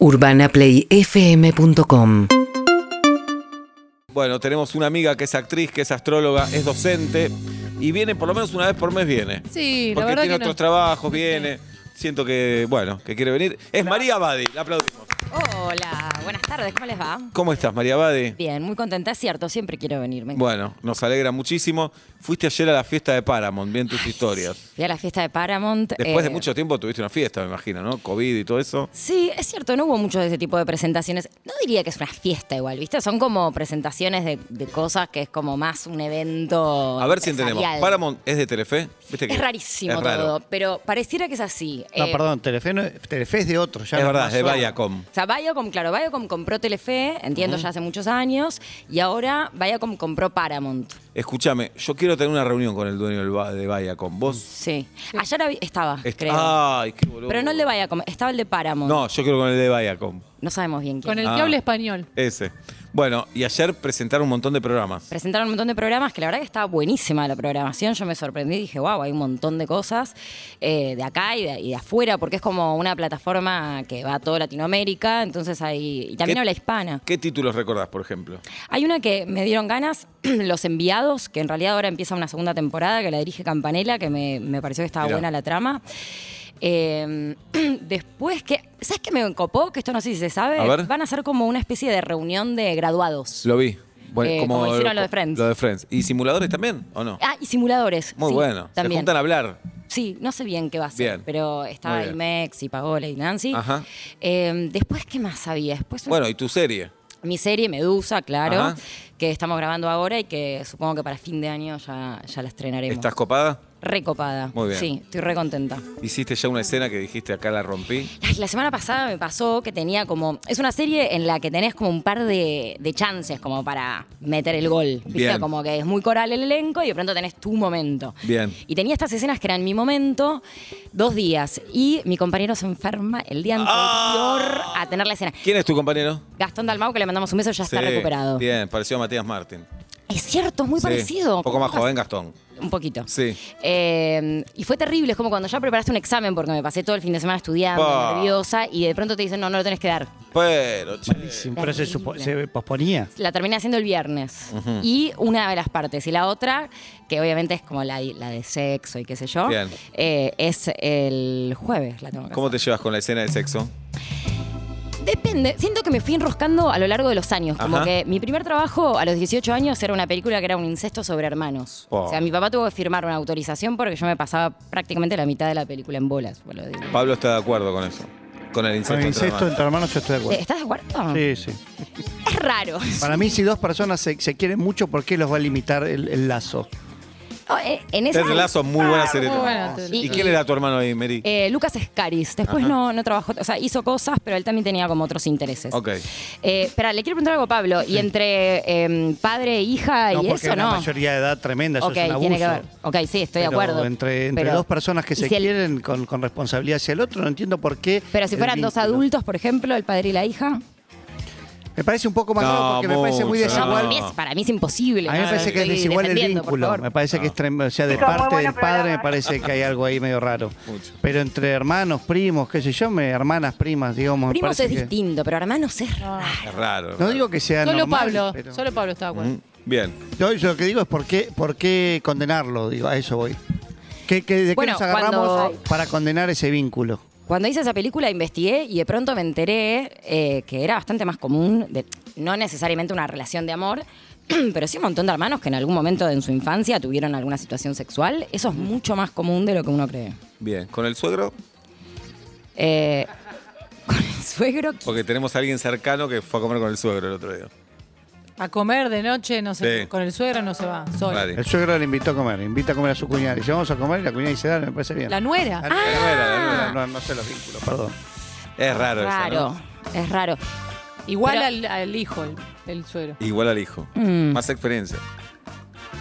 UrbanaPlayFM.com Bueno, tenemos una amiga que es actriz, que es astróloga, es docente y viene por lo menos una vez por mes viene. Sí, la Porque verdad tiene que no. otros trabajos, viene. Siento que, bueno, que quiere venir. Es María Abadi, la aplaudimos. Hola, buenas tardes, ¿cómo les va? ¿Cómo estás, María Abadi? Bien, muy contenta, es cierto, siempre quiero venir. me encanta. Bueno, nos alegra muchísimo. Fuiste ayer a la fiesta de Paramount, bien tus historias. Fui a la fiesta de Paramount. Después de eh, mucho tiempo tuviste una fiesta, me imagino, ¿no? COVID y todo eso. Sí, es cierto, no hubo mucho de ese tipo de presentaciones. No diría que es una fiesta igual, ¿viste? Son como presentaciones de, de cosas que es como más un evento. A ver si entendemos. Paramount es de Telefe. ¿Viste que Es rarísimo es raro. todo, pero pareciera que es así. No, Eh, perdón, Telefe, no- Telefe es de otro. Ya Es no verdad, es de. Viacom. O sea, Viacom, claro, Viacom compró Telefe, entiendo ya hace muchos años, y ahora Viacom compró Paramount. Escúchame, yo quiero tener una reunión con el dueño del ba- de Viacom. ¿Vos? Sí. Ayer estaba, Est- creo. Ay, qué boludo. pero no el de Viacom, estaba el de Paramount. No, yo quiero con el de Viacom. No sabemos bien quién. Con el Ah. que habla español. Ese. Bueno, y ayer presentaron un montón de programas. Presentaron un montón de programas que la verdad que estaba buenísima la programación. Yo me sorprendí y dije, wow, hay un montón de cosas eh, de acá y de, y de afuera, porque es como una plataforma que va a toda Latinoamérica, entonces hay. Y también ¿Qué- habla hispana. ¿Qué títulos recordás, por ejemplo? Hay una que me dieron ganas, Los Enviados, que en realidad ahora empieza una segunda temporada, que la dirige Campanella, que me, me pareció que estaba Mirá. buena la trama. Eh, después que. ¿Sabes qué me copó? Que esto no sé si se sabe. A ver. Van a ser como una especie de reunión de graduados. Lo vi. Eh, como hicieron lo de Friends. Lo de Friends. ¿Y simuladores también o no? Ah, y simuladores. Muy sí, bueno. Se También. juntan a hablar. Sí, no sé bien qué va a ser, Bien. pero estaba. Imex y Paola y Nancy. Ajá. Eh, después, ¿qué más había? Después, Bueno, ¿y tu serie? Mi serie Medusa, claro, Ajá. que estamos grabando ahora y que supongo que para fin de año ya, ya la estrenaremos. ¿Estás copada? Recopada. Muy bien. Sí, estoy recontenta. ¿Hiciste ya una escena que dijiste acá la rompí? La semana pasada me pasó que tenía como. Es una serie en la que tenés como un par de, de chances como para meter el gol. ¿viste? Bien. Como que es muy coral el elenco y de pronto tenés tu momento. Bien. Y tenía estas escenas que eran mi momento, dos días. Y mi compañero se enferma el día anterior Ah. a tener la escena. ¿Quién es tu compañero? Gastón Dalmau, que le mandamos un beso, ya está recuperado. Bien, pareció a Matías Martín. Es cierto, es muy Sí, parecido. Un poco más joven, Gastón. Un poquito. Sí. Eh, y fue terrible, es como cuando ya preparaste un examen, porque me pasé todo el fin de semana estudiando, Pa. nerviosa, y de pronto te dicen, no, no lo tenés que dar. Pero, che. Pero se, supo- se posponía. La terminé haciendo el viernes. Y una de las partes. Y la otra, que obviamente es como la, la de sexo y qué sé yo, Bien. eh, es el jueves. La tengo que ¿Cómo te hacer. llevas con la escena de sexo? Depende. Siento que me fui enroscando a lo largo de los años. Como Ajá. que mi primer trabajo a los 18 años era una película que era un incesto sobre hermanos. Oh. O sea, mi papá tuvo que firmar una autorización porque yo me pasaba prácticamente la mitad de la película en bolas. boludo. Pablo está de acuerdo con eso. Con el incesto. Con el entre incesto hermanos. entre hermanos yo estoy de acuerdo. ¿Estás de acuerdo? Sí, sí. Es raro. Para mí, si dos personas se, se quieren mucho, ¿por qué los va a limitar el, el lazo? Oh, eh, en esa, Ted Lasso, muy buena serie. muy buena ¿Y quién era tu hermano ahí, Mary? Eh, Lucas Escaris. Después Ajá. no, no trabajó, o sea, hizo cosas, pero él también tenía como otros intereses. ok. Eh, espera, le quiero preguntar algo a Pablo. Y entre eh, padre e hija No, y porque eso, una no. mayoría de edad tremenda, eso ok, es un abuso. tiene que ver. Ok, sí, estoy de Pero acuerdo. Entre, entre Pero- dos personas que ¿y se si el- quieren con, con responsabilidad hacia el otro, no entiendo por qué. Pero si el fueran dos vínculo. adultos, por ejemplo, el padre y la hija. Me parece un poco más No, raro porque me parece muy desigual. Para mí es, para mí es imposible. A mí me parece que es desigual el vínculo. Me parece que es trem- o sea, de parte del padre me parece que hay algo ahí medio raro. Mucho. Pero entre hermanos, primos, qué sé yo, me, hermanas, primas, digamos. Primos es que- distinto, pero hermanos es raro. Es raro. No digo que sea Solo normal, Pablo, pero- solo Pablo está de acuerdo. Mm, Bien. No, yo lo que digo es por qué, por qué condenarlo, digo, a eso voy. ¿Qué, qué- ¿De Bueno, qué nos agarramos cuando- para condenar ese vínculo? Cuando hice esa película investigué y de pronto me enteré eh, que era bastante más común, de, no necesariamente una relación de amor, pero sí un montón de hermanos que en algún momento en su infancia tuvieron alguna situación sexual. Eso es mucho más común de lo que uno cree. Bien. ¿Con el suegro? Eh, con el suegro, Porque tenemos a alguien cercano que fue a comer con el suegro el otro día. A comer de noche, no sé, Sí. con el suegro no se va, solo. Nadie. El suegro le invitó a comer, invita a comer a su cuñada. Y si vamos a comer, la cuñada dice, dale, me parece bien. La nuera. La nuera, la nuera, no, no sé los vínculos, perdón. Es raro, eso, raro, ¿no? es raro. Igual Pero- al, al hijo, el, el suegro. Igual al hijo. Mm. Más experiencia.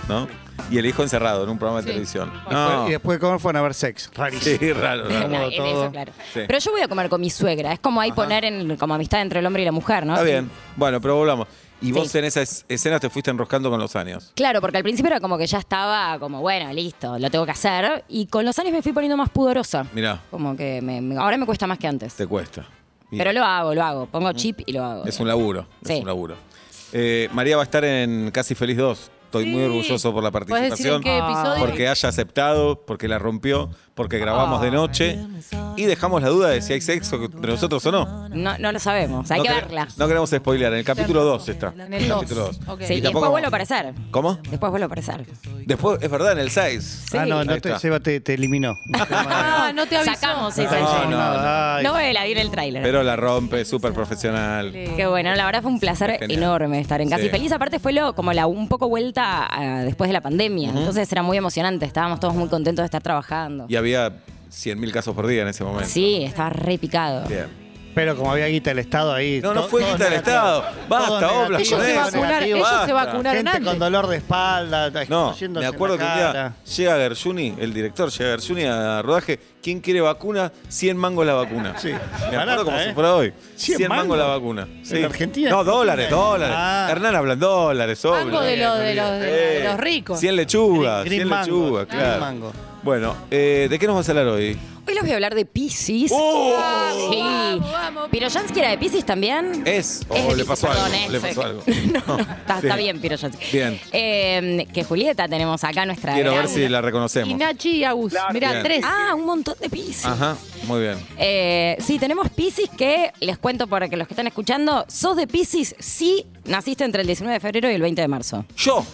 ¿No? Y el hijo encerrado en un programa de Sí. televisión. Y No. después de comer fueron a ver sex. Rarísimo. Sí, raro, raro. No, en todo. eso, claro. Sí. Pero yo voy a comer con mi suegra. Es como ahí poner en, como amistad entre el hombre y la mujer, ¿no? Está bien. Bueno, pero volvamos. Y vos en esas escenas te fuiste enroscando con los años. Claro, porque al principio era como que ya estaba como, bueno, listo, lo tengo que hacer. Y con los años me fui poniendo más pudorosa. Mirá, Como que me- me- ahora me cuesta más que antes. te cuesta. Bien. Pero lo hago, lo hago. Pongo chip y lo hago. Es un laburo, es Sí. un laburo. Eh, María va a estar en Casi Feliz 2. Estoy muy Sí. orgulloso por la ¿Puedes decir participación. en qué episodio? Porque haya aceptado, porque la rompió, porque grabamos de noche y dejamos la duda de si hay sexo entre nosotros o no. No, no lo sabemos. Hay no que verla. No queremos spoilear, en el capítulo 2 está. En el dos. capítulo 2. Ok. Sí, y después vuelvo a aparecer. ¿Cómo? Después vuelvo a aparecer. Después, es verdad, en el 6. Ah, no, no te. Seba te, te eliminó. Ah, no te avisó. Sacamos esa No, no, no. No la vi en el tráiler. Pero la rompe, súper profesional. Qué bueno, la verdad fue un placer enorme estar en Casi Sí. Feliz. Aparte fue lo, como la un poco vuelta a- después de la pandemia. Entonces era muy emocionante. Estábamos todos muy contentos de estar trabajando. Y había 100.000 casos por día en ese momento. Sí, estaba re picado. Bien. Pero como había guita del Estado ahí. No, no fue guita del. Estado. Basta, con Ellos se ellos se vacunaron Gente antes. con dolor de espalda, No, me en acuerdo que un día llega Gershuni, el director, llega Gershuni a rodaje. ¿Quién quiere vacuna? 100 mangos la vacuna. Sí. Me acuerdo Barata, como ¿eh? si fuera hoy. 100 100 mangos la vacuna. ¿En Argentina? No, dólares, dólares. Ah. Hernán hablan dólares, obvio. Mango de los- de los- de los ricos. 100 lechugas, Green- 100 green lechugas, claro. Bueno, eh, ¿de qué nos vas a hablar hoy? Hoy les voy a hablar de Pisces. ¡Oh! Sí. Vamos, vamos. ¿Piroyansky era de Pisces también? Es, o de le Piscis, pasó perdón, algo. es- Le pasó algo. no, está, Sí. está bien, Piroyansky. Bien. Eh, que Julieta tenemos acá nuestra. Quiero ver si la Y reconocemos. Nachi y Agus. Mirá, Bien. tres. Ah, un montón de Pisces. Ajá, muy bien. Eh, sí, tenemos Pisces que, les cuento para que los que están escuchando, sos de Pisces si naciste entre el 19 de febrero y el 20 de marzo. ¿Yo?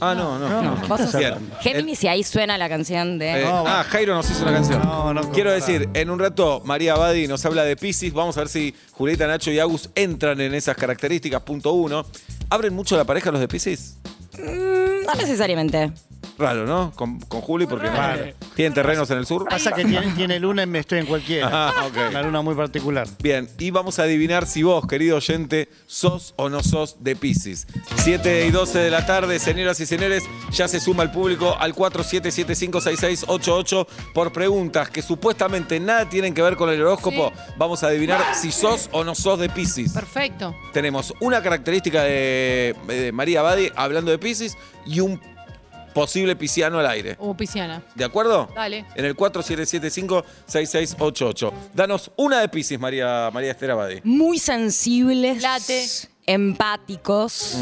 Ah, no, no. No, no, ¿qué no. estás Bien. Géminis, y ahí suena la canción de... Eh, No, ah, Jairo nos hizo una canción. No, no, Quiero decir, en un rato María Abadi nos habla de Pisces. Vamos a ver si Julieta, Nacho y Agus entran en esas características. Punto uno. ¿Abren mucho la pareja los de Pisces? Mm, no necesariamente. Raro, ¿no? Con, con Juli, porque no- Raro. tienen terrenos en el sur. Pasa que tiene, tiene luna en Me estoy en cualquiera. Ah, ok. Una luna muy particular. Bien, y vamos a adivinar si vos, querido oyente, sos o no sos de Pisces. 7 y 12 de la tarde, señoras y señores, ya se suma el público al 47756688 por preguntas que supuestamente nada tienen que ver con el horóscopo. Vamos a adivinar si sos o no sos de Pisces. Perfecto. Tenemos una característica de, de María Badi hablando de Pisces y un posible pisciano al aire. Como pisciana. ¿De acuerdo? Dale. En el 4775-6688. Danos una de Pisces, María, María Esther Abadi. Muy sensibles. Late. Empáticos.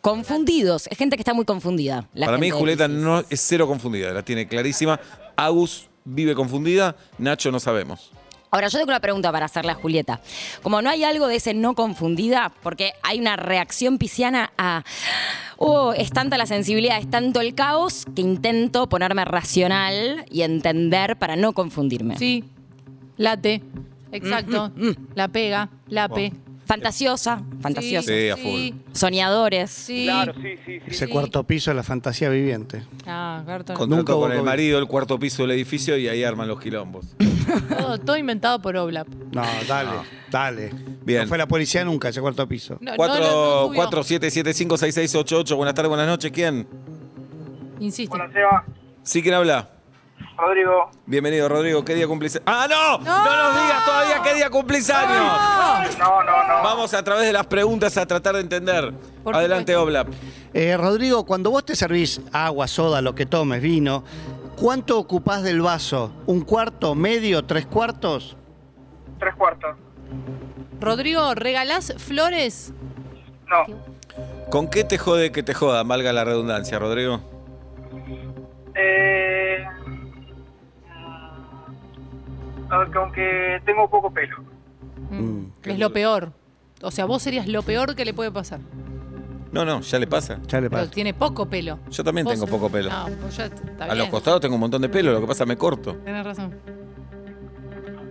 Confundidos. Es gente que está muy confundida. la Mm. Para mí, gente de Julieta Piscis. no es cero confundida, la tiene clarísima. Agus vive confundida, Nacho no sabemos. Ahora, yo tengo una pregunta para hacerle a Julieta. Como no hay algo de ese no confundida, porque hay una reacción pisciana a. Oh, es tanta la sensibilidad, es tanto el caos, que intento ponerme racional y entender para no confundirme. Sí. Late. Exacto. Mm, La pega. Lape. Fantasiosa, fantasiosa. Sí, a Sí. Soñadores. Sí. Ese cuarto piso es la fantasía viviente. Ah. Contrató Nunca hubo con el COVID. marido el cuarto piso del edificio y ahí arman los quilombos. Todo, todo inventado por Oblap. No, dale, dale. Bien. No fue la policía nunca ese cuarto piso. No, no, no, no subió. 4775-6688. Buenas tardes, buenas noches. ¿Quién? Insiste. Hola, Seba. Sí, ¿quién habla? Rodrigo. Bienvenido, Rodrigo. ¿Qué día cumplís? ¡Ah, no! ¡No, nos digas todavía qué día cumplís años! No, no, no. Vamos a través de las preguntas a tratar de entender. Por Adelante, supuesto. Oblap. Eh, Rodrigo, cuando vos te servís agua, soda, lo que tomes, vino, ¿cuánto ocupás del vaso? ¿Un cuarto, medio, tres cuartos? Tres cuartos. Rodrigo, ¿regalás flores? No. ¿Con qué te jode que te joda? Valga la redundancia, Rodrigo. Eh, aunque- tengo poco pelo. Mm, es lo peor. O sea, vos serías lo peor que le puede pasar. No, no, ya le pasa. ya le Pero pasa. tiene poco pelo. Yo también Vos- tengo poco pelo. No, pues ya está A bien. los costados tengo un montón de pelo, lo que pasa me corto. Tenés razón.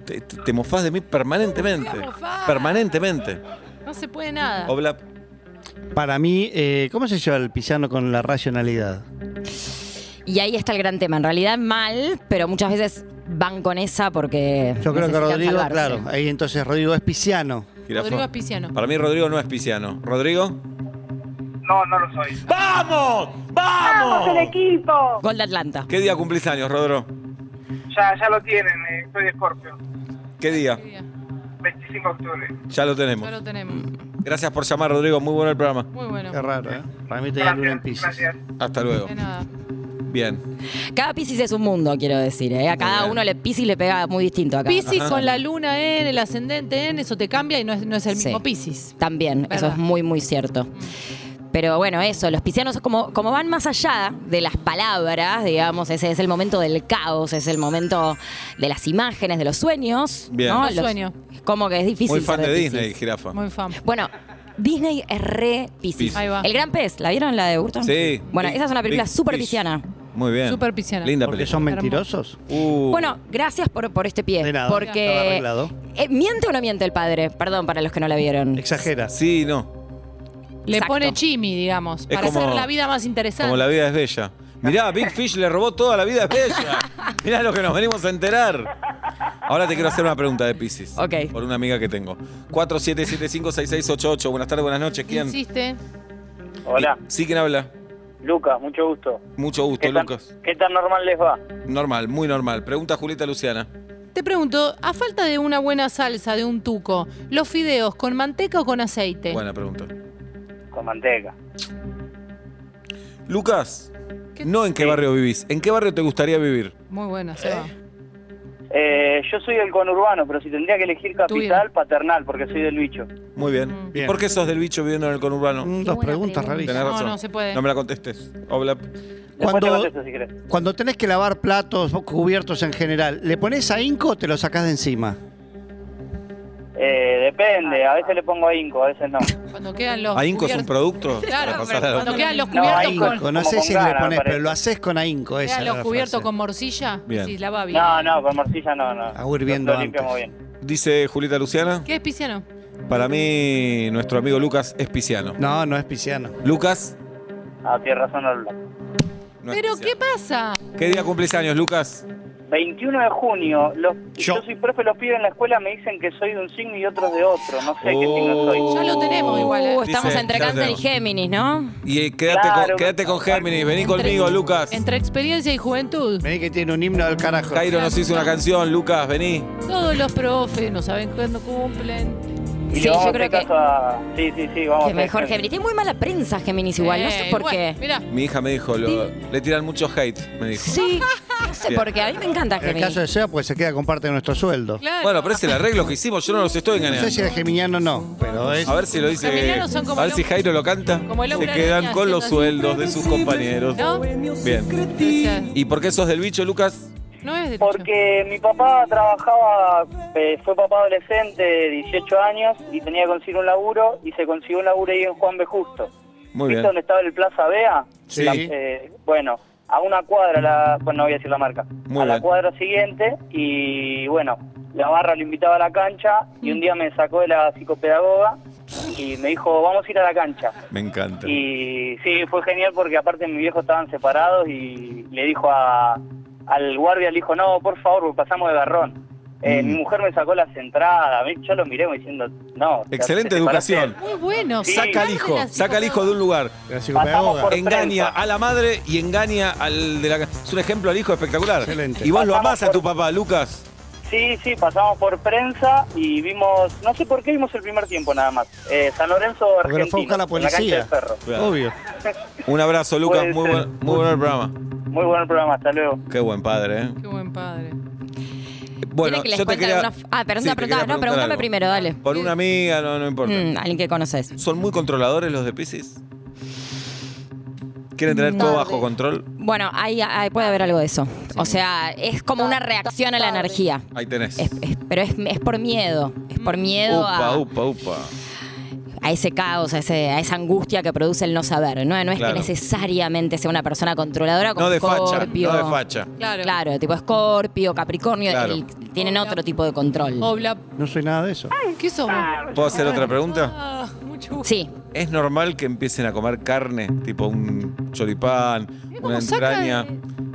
Te, te, te mofás de mí permanentemente. No voy a mofar. Permanentemente. No se puede nada. Oblap. Para mí, eh, ¿cómo se lleva el pisano con la racionalidad? Y ahí está el gran tema. En realidad mal, pero muchas veces van con esa porque. Yo creo que Rodrigo, salvarse. claro, ahí entonces Rodrigo es pisciano. Rodrigo es pisciano. Para mí Rodrigo no es pisciano. ¿Rodrigo? No, no lo soy. ¡Vamos! ¡Vamos! Gol de Atlanta. ¿Qué día cumplís años, Rodro? Ya, ya lo tienen. eh, soy de Scorpio. ¿Qué día? 25 de octubre. Ya lo tenemos. Ya lo tenemos. Gracias por llamar, Rodrigo. Muy bueno el programa. Muy bueno. Qué raro, ¿eh? Para mí tenía luna en. Pisces. Hasta luego. De nada. Bien. Cada Piscis es un mundo, quiero decir. ¿eh? A cada bien. uno le Piscis le pega muy distinto acá. Piscis Ajá. con la luna en, el ascendente en, eso te cambia y no es, no es el Sí. mismo Piscis. También, eso es muy, muy cierto. Pero bueno, eso, los piscianos como, como van más allá de las palabras, digamos, ese es el momento del caos, es el momento de las imágenes, de los sueños. Bien. ¿no? Los sueños. Como que es difícil. Muy fan ser de Piscis. Disney, jirafa. Muy fan. Bueno, Disney es re va. El Gran Pez, ¿la vieron la de Burton? Sí. Bueno, esa es una película súper pisciana. Muy bien. Súper pisciana. Linda Porque película. son mentirosos. Uh, Bueno, gracias por, por este pie. De nada. Estaba Porque. arreglado. Eh, ¿Miente o no miente el padre? Perdón para los que no la vieron. Exagera. Sí, no. Le Exacto. pone chimi, digamos, Es para como- hacer la vida más interesante. Como la vida es bella. Mirá, Big Fish le robó toda la vida es bella. Mirá lo que nos venimos a enterar. Ahora te quiero hacer una pregunta de Pisces. Ok. Por una amiga que tengo. 47756688. Buenas tardes, buenas noches. ¿Quién? Insiste. Hola, Sí, ¿quién habla? Lucas, mucho gusto. Mucho gusto, ¿Qué tan, Lucas. ¿Qué tan normal les va? Normal, muy normal. Pregunta Julieta Luciana. Te pregunto, a falta de una buena salsa, de un tuco, ¿los fideos con manteca o con aceite? Buena pregunta. Con manteca. Lucas, ¿Qué? no en qué barrio vivís. ¿En qué barrio te gustaría vivir? Muy buena, se va. Eh, yo soy del conurbano, pero si tendría que elegir capital, paternal, porque soy del bicho. Muy bien. Mm. Bien. ¿Por qué sos del bicho viviendo en el conurbano? Mm, Qué Dos preguntas pregunta. Tenés rarísimas. No, no se puede. No me la contestes. Obla- Después te Cuando, contesto si querés. cuando tenés que lavar platos, cubiertos en general, ¿le pones ahínco o te lo sacás de encima? Eh, depende, a veces le pongo ahínco, a veces no. Cuando quedan los ¿Ahínco es un producto? Claro, Para pasar a la- cuando quedan los No, cubiertos ahínco, con, Con- no sé con si gana, le pones, pero lo haces con ahínco. Esa quedan los la cubiertos con morcilla, Bien. sí, lava bien. No, no, con morcilla no, no. A ir viendo Lo limpiamos antes. bien. Dice Julieta Luciana. ¿Qué es pisciano? Para mí, nuestro amigo Lucas es pisciano. No, no es pisciano. Lucas. Ah, tienes razón, no es ¿Pero qué pasa? ¿Qué día cumples años, Lucas? 21 de junio, los, Yo. yo. soy profe, los pibes en la escuela me dicen que soy de un signo y otros de otro. No sé qué signo Oh. soy. Ya lo tenemos igual, ¿eh? Estamos Dice, entre cáncer y. Géminis, ¿no? Y eh, quédate, Claro. con, quédate con Géminis. Vení conmigo, Lucas. Entre experiencia y juventud. Vení que tiene un himno del carajo. Jairo nos hizo una canción, Lucas, vení. Todos los profes no saben cuándo cumplen. Y Sí, yo creo que- caso a... Sí, sí, sí, vamos Que mejor Géminis. Tiene muy mala prensa Géminis igual, no sé Eh, por bueno, qué. Mirá, Mi hija me dijo, lo- le tiran mucho hate, me dijo. Sí, no sé por qué. A mí me encanta En el Géminis. caso de SEA, pues se queda con parte de nuestro sueldo. claro. Bueno, pero es el arreglo que hicimos, yo no los estoy No engañando. sé si es geminiano o no, pero es. A ver si lo dice. Como A ver si Jairo lo canta. como el Se quedan con los sueldos de sus compañeros. ¿No? Bien. ¿Y por qué sos del bicho, Lucas? No es de Porque mi papá trabajaba, eh, fue papá adolescente de 18 años y tenía que conseguir un laburo y se consiguió un laburo ahí en Juan B. Justo. Muy ¿Viste bien. dónde estaba el Plaza Bea? Sí. La- eh, bueno, a una cuadra, la, bueno, no voy a decir la marca, Muy a la cuadra siguiente y bueno, la barra lo invitaba a la cancha y un día me sacó de la psicopedagoga y me dijo, vamos a ir a la cancha. Me encanta. Y sí, fue genial porque aparte mi viejo estaban separados y le dijo a, al guardia, le dijo, no, por favor, porque pasamos de garrón. Eh, Mm. Mi mujer me sacó las entradas, a mí- yo lo miré diciendo, no. te- Excelente educación. Muy bueno. Sí. Saca al hijo, saca al hijo de un lugar. Engaña prensa. a la madre y engaña al de la Es un ejemplo al hijo espectacular. Excelente. Y vos lo Pasamos amás a tu papá, Lucas. Sí, sí, pasamos por prensa y vimos, no sé por qué vimos el primer tiempo nada más. Eh, San Lorenzo, Porque lo fue a Argentina, buscar la en la cancha policía. Ferro. Obvio. Un abrazo, Lucas. Muy buen, muy buen programa. Muy buen programa, hasta luego. Qué buen padre, ¿eh? Qué buen padre. Bueno, ¿Quieren que les yo te cuente quería. alguna- Ah, pero Sí, no te preguntás, quería no, pregúntame algo. primero, dale. Por una amiga, no, no importa. Mm, alguien que conoces. ¿Son muy controladores los de Pisces? ¿Quieren tener todo bajo control? Bueno, ahí, ahí puede haber algo de eso. O sea, es como una reacción a la energía. Ahí tenés. Es- es- pero es, es por miedo. Es por miedo Upa, a, upa, upa. A ese caos, a, ese- a esa angustia que produce el no saber. No, no es Claro. que necesariamente sea una persona controladora como No de facha, Scorpio. no de facha. Claro. Claro, tipo Escorpio, Capricornio, Claro. el- tienen otro tipo de control. Obla. No soy nada de eso. ¿Qué somos? ¿Puedo hacer otra pregunta? Ah, mucho gusto. Sí, ¿Es normal que empiecen a comer carne, tipo un choripán, una entraña,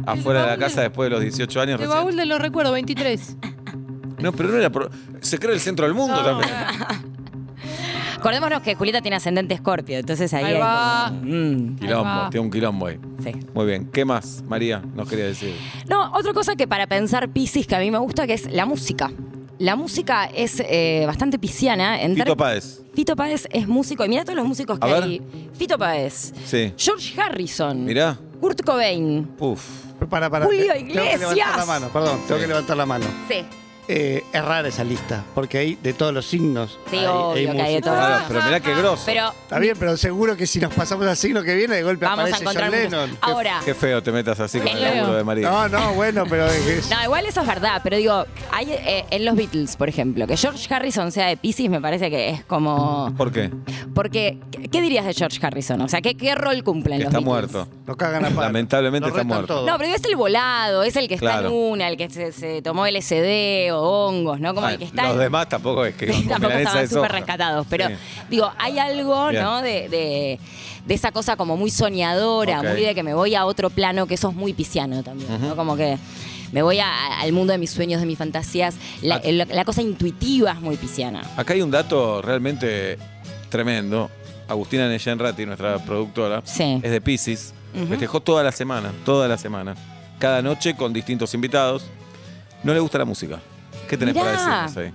afuera de la casa después de los 18 años El baúl de los recuerdos, 23. No, pero no era... Se cree el centro del mundo No, también. acordémonos que Julieta tiene ascendente Escorpio, entonces ahí, Ahí hay va. como- mm, Quilombo, va. tiene un quilombo ahí. sí. Muy bien. ¿Qué más, María? Nos quería decir. No, otra cosa que para pensar Piscis que a mí me gusta que es la música. La música es eh, bastante pisciana. En Fito Páez. Fito Páez es músico. Y mira todos los músicos que A ver. hay. Fito Páez. Sí. George Harrison. Mirá. Kurt Cobain. Uf. Para, para. Julio Tengo que levantar Iglesias. la mano, perdón, tengo Sí. que levantar la mano. Sí. Eh, es rara esa lista, porque hay de todos los signos. Sí, hay- obvio que hay de todos. Claro, pero mirá qué grosso. Pero Está bien, pero seguro que si nos pasamos al signo que viene, de golpe vamos a aparece John encontrar muchos. Lennon. Ahora, Qué feo te metas así con el laburo de María. No, no, bueno, pero es- no, igual eso es verdad, pero digo, hay eh, en los Beatles, por ejemplo, que George Harrison sea de Pisces me parece que es como... ¿Por qué? Porque, ¿qué- ¿qué dirías de George Harrison? O sea, ¿qué, qué rol cumple en Que los está Beatles? muerto. lo cagan a. Lamentablemente Lo está muerto. todo. No, pero es el volado, es el que está Claro. en una, el que se, se tomó LSD o hongos, ¿no? Como Ah, el que está los demás tampoco es que tampoco estaban súper rescatados. Pero Sí. digo, hay algo, Bien. ¿no? De, de- de esa cosa como muy soñadora, muy de que me voy a otro plano, que eso es muy pisciano también, ¿no? Como que me voy a- al mundo de mis sueños, de mis fantasías. La, Ah. la cosa intuitiva es muy pisciana. Acá hay un dato realmente tremendo. Agustina Neyenrati, nuestra productora, Sí. es de Pisces. Ujú. Festejó toda la semana, toda la semana. Cada noche con distintos invitados. No le gusta la música. ¿Qué tenés Mirá. para decirnos ahí?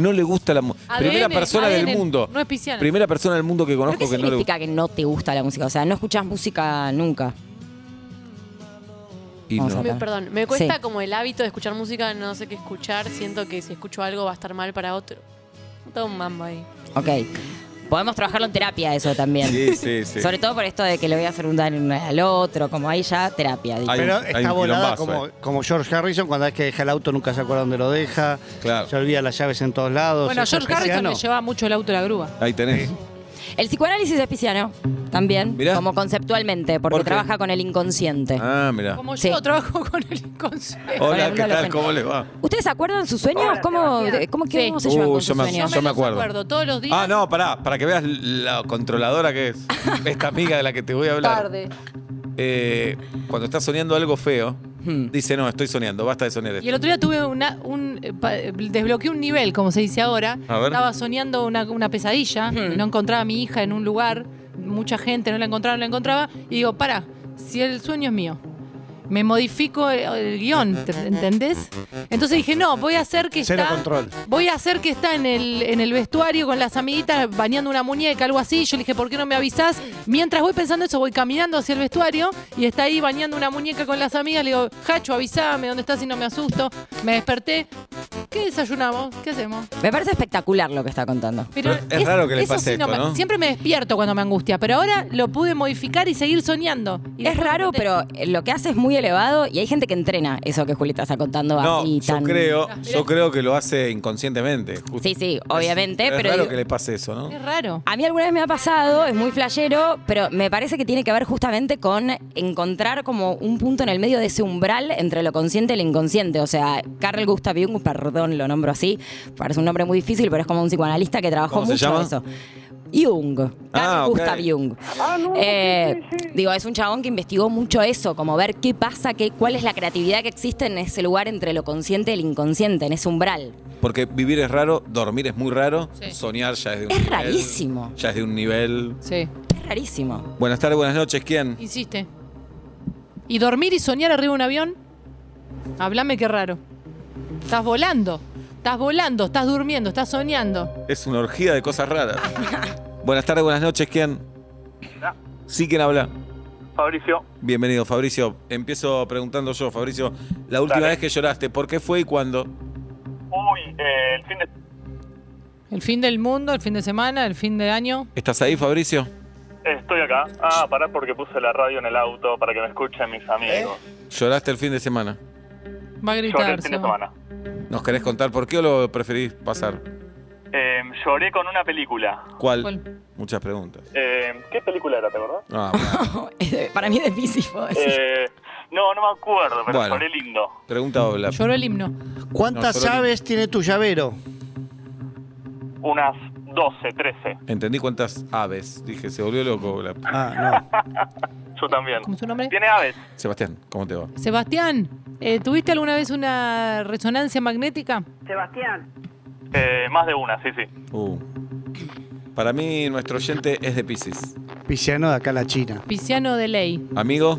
No le gusta la música. Primera persona ADN, del mundo. no es pisciana. Primera persona del mundo que ¿Pero conozco qué que no le gusta. significa que no te gusta la música? O sea, no escuchas música nunca. Y Vamos no. a Me- ver. perdón, me cuesta Sí. como el hábito de escuchar música, no sé qué escuchar, siento que si escucho algo va a estar mal para otro. Todo un mambo ahí. Ok. Podemos trabajarlo en terapia eso también. Sí, sí, sí. Sobre todo por esto de que le voy a hacer un daño al otro, como ahí ya terapia. Hay Pero está volada como, George Harrison, cuando es que deja el auto nunca se acuerda dónde lo deja, Claro. se olvida las llaves en todos lados. Bueno, George Harrison le llevaba mucho el auto a la grúa. Ahí tenés. El psicoanálisis es pisciano también, Mirá. como conceptualmente, porque trabaja con el inconsciente. Ah, mira. Como Sí. yo trabajo con el inconsciente. Hola, ¿qué tal? ¿Cómo les va? ¿Ustedes se acuerdan sus sueños? Hola, ¿Cómo, cómo, Sí. qué- cómo se llevan Uh, con yo sus me- sueños? yo me acuerdo todos los días. Ah, no, pará, para que veas la controladora que es. Esta amiga de la que te voy a hablar. Tarde. Eh, cuando estás soñando algo feo, Hmm. dice, no, estoy soñando, basta de soñar esto. Y el otro día tuve una, un, eh, pa- desbloqueé un nivel, como se dice ahora. A ver. Estaba soñando una, una pesadilla, Hmm. no encontraba a mi hija en un lugar, mucha gente no la encontraba, no la encontraba, y digo, para, si el sueño es mío. Me modifico el, el guion, ¿te- ¿entendés? Entonces dije, no, voy a hacer que Cero está. control. Voy a hacer que está en el, en el vestuario con las amiguitas bañando una muñeca, algo así. Yo le dije, ¿por qué no me avisás? Mientras voy pensando eso, voy caminando hacia el vestuario y está ahí bañando una muñeca con las amigas. Le digo, Hacho, avísame, ¿dónde estás si no me asusto? Me desperté. ¿Qué desayunamos? ¿Qué hacemos? Me parece espectacular lo que está contando. Pero es raro que le eso pase sí no esto, me- ¿no? Siempre me despierto cuando me angustia, pero ahora lo pude modificar y seguir soñando. Y Es después raro, pero lo que hace es muy elevado y hay gente que entrena eso que Julieta está contando No, así yo tan... creo, Ah, yo creo que lo hace inconscientemente. justo. Sí, sí, obviamente, es pero raro digo- que le pase eso, ¿no? Es raro. A mí alguna vez me ha pasado, es muy flashero, pero me parece que tiene que ver justamente con encontrar como un punto en el medio de ese umbral entre lo consciente y lo inconsciente. O sea, Carl Gustav Jung, perdón, lo nombro así, parece un nombre muy difícil, pero es como un psicoanalista que trabajó ¿Cómo se mucho llama? eso. Jung, Carl Ah, ok. Gustav Jung. Eh, Digo, es un chabón que investigó mucho eso, como ver qué pasa, qué, cuál es la creatividad que existe en ese lugar entre lo consciente y el inconsciente, en ese umbral. Porque vivir es raro, dormir es muy raro, Sí. soñar ya es de un Es nivel. rarísimo. Ya es de un nivel. Sí, Es rarísimo. Buenas tardes, buenas noches, ¿quién? insiste. ¿Y dormir y soñar arriba de un avión? Háblame qué raro. Estás volando. Estás volando, estás durmiendo, estás soñando. Es una orgía de cosas raras. buenas tardes, buenas noches, ¿quién? Sí, ¿quién habla? Fabricio, Bienvenido, Fabricio. Empiezo preguntando yo, Fabricio. La última Dale. vez que lloraste, ¿por qué fue y cuándo? uy, eh, el fin de... El fin del mundo, el fin de semana, el fin de año. ¿Estás ahí, Fabricio? Estoy acá. Ah, pará porque puse la radio en el auto para que me escuchen mis amigos. ¿Lloraste el fin de semana? Va a Lloré gritar. el fin de semana. ¿Nos querés contar por qué o lo preferís pasar? Eh, lloré con una película. ¿Cuál? ¿Cuál? Muchas preguntas. Eh, ¿Qué película era, te acordás? Ah. Para mí es difícil. puedo decir. Eh, no, no me acuerdo, pero Bueno. lloré lindo. Pregunta Obla. Lloró el himno. ¿Cuántas solo- llaves tiene tu llavero? Unas 12, 13. Entendí cuántas aves. Dije, se volvió loco Obla. Ah, Yo también. ¿Cómo es su nombre? ¿Tiene aves? Sebastián, ¿cómo te va? Sebastián, eh, ¿tuviste alguna vez una resonancia magnética? Eh, más de una, sí, sí. Uh. Para mí, nuestro oyente es de Pisces. no. Pisciano de acá a la China. Pisciano de ley. Amigo.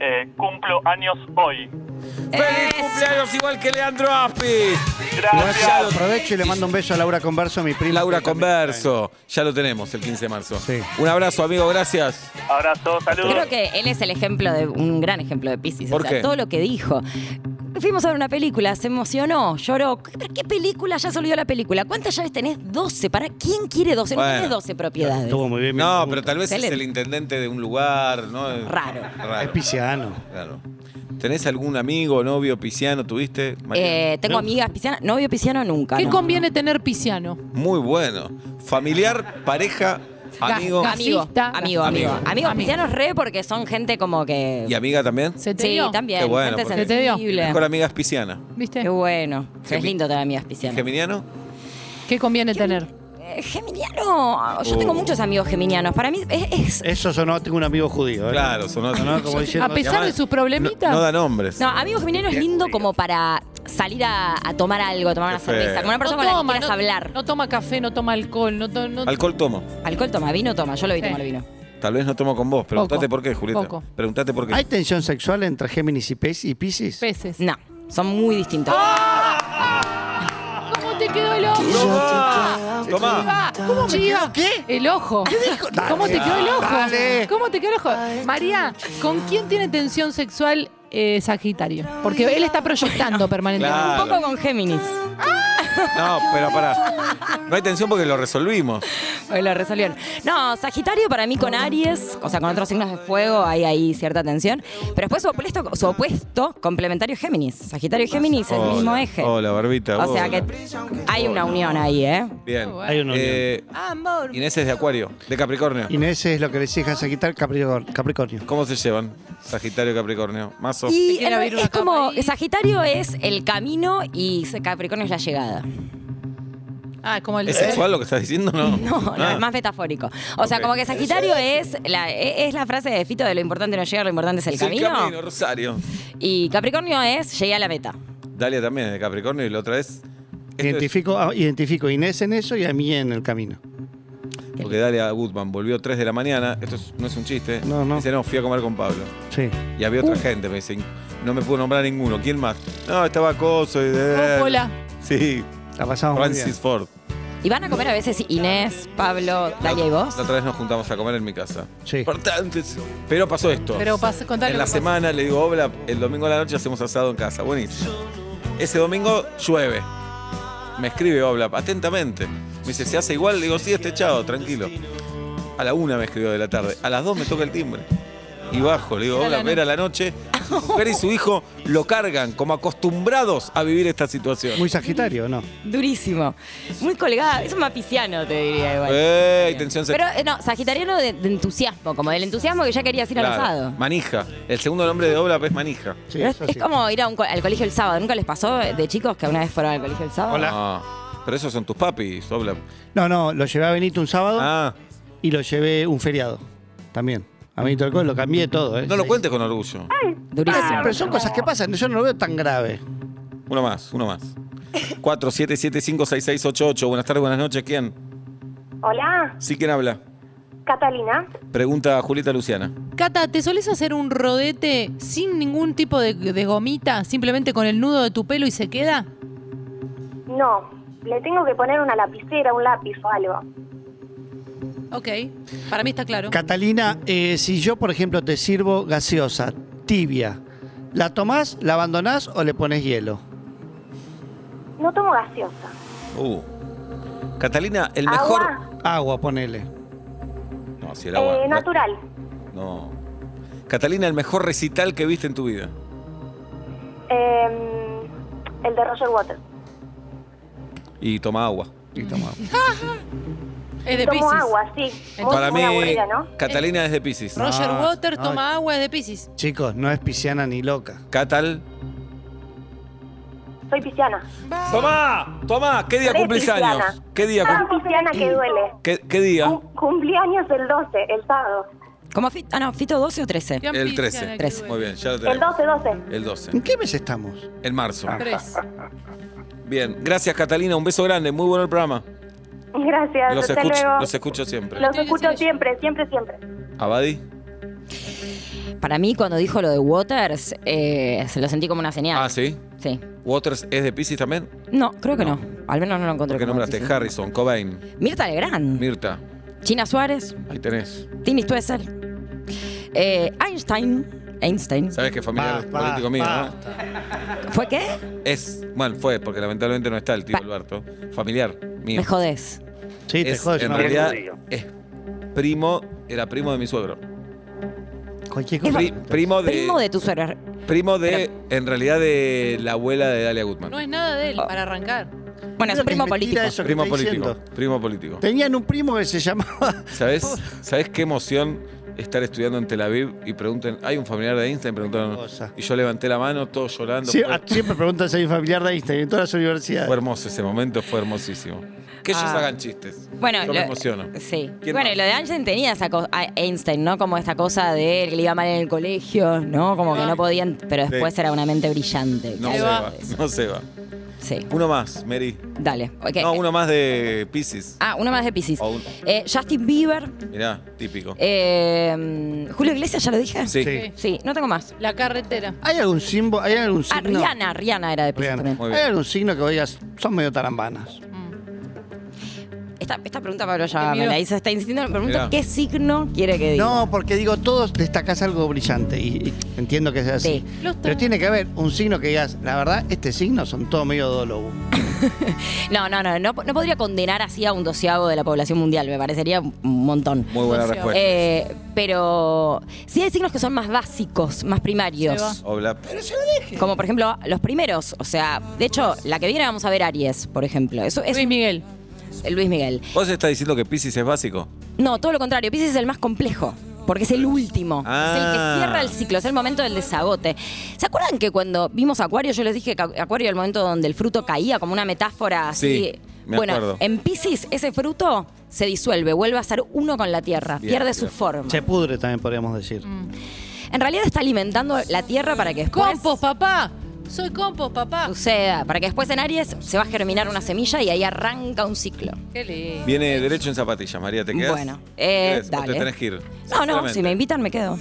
Eh, cumplo años hoy. ¡Feliz cumpleaños igual que Leandro Aspi! Ya aprovecho y le mando un beso a Laura Converso, mi prima. Laura Converso. Ya lo tenemos el 15 de marzo. Sí. Un abrazo, amigo, gracias. Abrazo, saludos. Creo que él es el ejemplo de un gran ejemplo de Pisces. ¿Por o sea, qué? todo lo que dijo. Fuimos a ver una película, se emocionó, lloró. ¿Pero qué película? Ya se olvidó la película. ¿Cuántas llaves tenés? 12. ¿Para quién quiere 12? No Bueno. tenés 12 propiedades. Estuvo muy bien. mi No, pero tal vez es el intendente de un lugar, ¿no? Raro. Es Raro. pisciano. Claro. ¿Tenés algún amigo, novio, pisciano, tuviste? Eh, tengo amigas piscianas. Novio pisciano nunca. ¿Qué no. conviene tener pisciano? Muy bueno. Familiar, pareja, amigo. Amigo, Gasista. amigo, amigo. Amigo. Amigos Amigo. piscianos re porque son gente como que... ¿Y amiga también? ¿Se te Sí, dio? también. Qué bueno, gente porque- ¿Se te dio? sensible. Mejor amiga es pisciana. ¿Viste? Qué bueno. Es Gemi- lindo tener amigas piscianas. ¿Geminiano? ¿Qué conviene tener? Geminiano. Yo tengo Oh. muchos amigos geminianos. Para mí es... es- Eso sonó, tengo un amigo judío. ¿eh? Claro, sonó. Sonó como diciendo. A pesar de sus problemitas. No, no da nombres. No, amigo geminiano es lindo como para salir a, a tomar algo, a tomar una Qué feo. cerveza. Como una persona no con la que quieras no, hablar. no toma café, no toma alcohol, no, to- no- Alcohol tomo. Alcohol toma, vino toma. Yo lo vi Sí. tomar vino. Tal vez no tomo con vos. Preguntate Poco. por qué, Julieta. Poco. Preguntate por qué. ¿Hay tensión sexual entre Géminis y Pes- y Pisces? peces. No, son muy distintos. ¿Cómo te quedó el ojo? Tomá. Ah, ¿Cómo me quedó qué? El ojo. Dale, ¿Cómo te quedó el ojo? dale. ¿Cómo te quedó el ojo? María, ¿con quién tiene tensión sexual eh, Sagitario? Porque él está proyectando permanentemente. Claro. Un poco con Géminis. No, pero pará. No hay tensión porque lo resolvimos. Hoy lo resolvieron. No, Sagitario para mí con Aries, o sea, con otros signos de fuego hay ahí cierta tensión. Pero después su opuesto, su opuesto complementario es Géminis. Sagitario y Géminis, el mismo eje. Hola, Barbita. O sea hola. que hay una unión ahí, ¿eh? Bien. Hay una unión. Eh, Amor. Inés es de Acuario, de Capricornio. Inés es lo que le decía a Sagitario Capricornio. Capricornio. ¿Cómo se llevan? Sagitario y Capricornio. Mazo. Y abrir una es como, capa ahí. Sagitario es el camino y Capricornio es la llegada. Ah, como el ¿Es sexual lo que estás diciendo? No. No, no, Ah. es más metafórico. O sea, como que Sagitario es la, es la frase de Fito de lo importante no llegar, lo importante es el Es camino. camino, Rosario. Y Capricornio es llegué a la meta. Dalia también es de Capricornio y la otra es. Identifico, ah, identifico a Inés en eso y a mí en el camino. porque Dalia Goodman volvió 3 de la mañana. Esto es- no es un chiste. No, no. Dice, no, fui a comer con Pablo. Sí. Y había Uh. otra gente, me dicen. No me pudo nombrar ninguno. ¿Quién más? No, estaba Coso y de. Hola. Sí, La pasamos muy bien. Francis Ford. Y van a comer a veces Inés, Pablo, Dalia y vos. La otra vez nos juntamos a comer en mi casa. Sí. Importantes. Pero pasó esto. Pero pas- contale en lo la que pasó. semana le digo, Obla, el domingo a la noche hacemos asado en casa. Buenísimo. Ese domingo llueve. Me escribe Obla, atentamente. Me dice, ¿se hace igual? Le digo, sí, está echado, tranquilo. A la una me escribió de la tarde. A las dos me toca el timbre. Y bajo, le digo, Era Obla, la ver a la noche. Su mujer y su hijo lo cargan como acostumbrados a vivir esta situación. Muy Sagitario, ¿no? Durísimo. Muy colgada. Es un mapiciano, te diría igual. ¡Ey! Intención Pero eh, no, sagitariano de, de entusiasmo, como del entusiasmo que ya querías ir al Claro. asado. Manija. El segundo nombre de Obla es Manija. Sí, es, como ir a un co- al colegio el sábado. ¿Nunca les pasó de chicos que una vez fueron al colegio el sábado? Hola. No, pero esos son tus papis, Obla. No, no, lo llevé a Benito un sábado Ah, y lo llevé un feriado. También. A Benito Alcohol lo cambié todo, ¿eh? no lo cuentes con orgullo. Durísimo. Pero son cosas que pasan, yo no lo veo tan grave. Uno más, uno más. 47756688. Buenas tardes, buenas noches. ¿Quién? Hola, Sí, ¿quién habla? Catalina. Pregunta a Julieta Luciana. Cata, ¿te solés hacer un rodete sin ningún tipo de, de gomita, simplemente con el nudo de tu pelo y se queda? No, le tengo que poner una lapicera, un lápiz o algo. Ok, para mí está claro. Catalina, eh, si yo, por ejemplo, te sirvo gaseosa, tibia, ¿la tomás, la abandonás o le pones hielo? No tomo gaseosa. Uh. Catalina, el mejor. Agua, Agua, ponele. No, si el agua. eh, natural. No. Catalina, el mejor recital que viste en tu vida. Eh, el de Roger Waters. Y toma agua. Y toma agua. Es de Tomo agua, sí. Muy, Para muy mí, aburrida, ¿no? Catalina es de Pisces. Roger No, Water no. toma agua, es de Pisces. Chicos, no es pisciana ni loca. Catal. Soy pisciana. ¡Tomá! ¡Tomá! ¿Qué día cumplís pisciana. años? ¿Qué día? Tan cum- pisciana que duele. ¿Qué, qué día? Cum- cumplí años el 12, el sábado. ¿Cómo Fito? Ah, no, Fito 12 o 13. Bien El pisciana 13. que Trece. duele. Muy bien, ya lo El tenemos. 12, 12. El 12. ¿En qué mes estamos? En marzo. Tres. Bien, gracias Catalina, un beso grande, muy bueno el programa. Gracias, Los hasta escucho, luego. los escucho siempre. Los escucho siempre, siempre, siempre. Abadi, Para mí, cuando dijo lo de Waters, eh, se lo sentí como una señal. Ah, ¿sí? Sí. ¿Waters es de Pisces también? No, creo que no. Al menos no lo encontré. Como nombraste noticia. Harrison, Cobain, Mirta Legrand. Mirta. China Suárez. Ahí tenés. Tini Stoessel. Eh, Einstein. Einstein. ¿Sabes qué familiar político mío, no? ¿Fue qué? Es, bueno, fue, porque lamentablemente no está el tío Pa- Alberto. Familiar mío. Me jodés. Sí, te Es, jodes. en no, realidad es primo, era primo de mi suegro. Cualquier cosa. Pri- primo de, Primo de tu suegra. primo de, en realidad de la abuela de Dalia Gutman. No es nada de él, para arrancar. Bueno, es un primo político. primo político. diciendo. Primo político. Tenían un primo que se llamaba. ¿Sabes? ¿Sabes qué emoción estar estudiando en Tel Aviv y pregunten, hay un familiar de Einstein? Preguntaron, y yo levanté la mano, todos llorando. Sí, fue, siempre preguntan si hay un familiar de Einstein en todas las universidades. fue hermoso ese momento, fue hermosísimo. Que ellos Ah. hagan chistes. Bueno, yo me lo- emociono. Sí. ¿Quién Bueno, más? y lo de Einstein tenía esa cosa, Einstein, ¿no? Como esta cosa de que le iba mal en el colegio, ¿no? Como que no podían, pero después Sí. era una mente brillante. No Se va, no se va. Sí. Uno más, Mary. Dale. ok. No, uno más de Pisces. Ah, uno más de Pisces. Un- Eh, Justin Bieber. Mirá, típico. eh, Julio Iglesias, ¿ya lo dije? Sí. Sí. Sí, no tengo más. La carretera. ¿Hay algún símbolo? ¿Hay algún Ah, signo? Rihanna, Rihanna era de Pisces Rihanna. también. ¿Hay algún signo que vos digas, son medio tarambanas? Esta, esta pregunta Pablo ya me la hizo, está insistiendo, me pregunto Mirá. qué signo quiere que diga. No, porque digo, todos destacás algo brillante y, y entiendo que sea así. Sí. Los Pero tiene que haber un signo que digas, la verdad, este signo son todo medio dólogo. No, no, no, no, no podría condenar así a un doceavo de la población mundial, me parecería un montón. Muy buena respuesta. Eh, pero sí hay signos que son más básicos, más primarios. Se va. Obla. Como por ejemplo los primeros. O sea, de hecho, la que viene vamos a ver Aries, por ejemplo. Eso es Luis Miguel. El Luis Miguel. ¿Vos estás diciendo que Pisces es básico? No, todo lo contrario. Pisces es el más complejo. Porque es el último. Es el Ah. que cierra el ciclo. Es el momento del desagote. ¿Se acuerdan que cuando vimos Acuario, yo les dije que Acuario era el momento donde el fruto caía como una metáfora así? Sí, me bueno, acuerdo. en Pisces ese fruto se disuelve, vuelve a ser uno con la tierra, Bien, pierde su forma. Se pudre también podríamos decir. En realidad está alimentando la tierra para que después Compost, papá. Soy compost, papá. suceda, para que después en Aries se va a germinar una semilla y ahí arranca un ciclo. Qué lindo. Viene derecho en zapatillas, María, ¿te quedas? Bueno, eh. ¿O dale. te tenés que ir? No, no, si me invitan me quedo.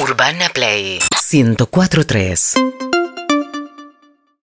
Urbana Play 1043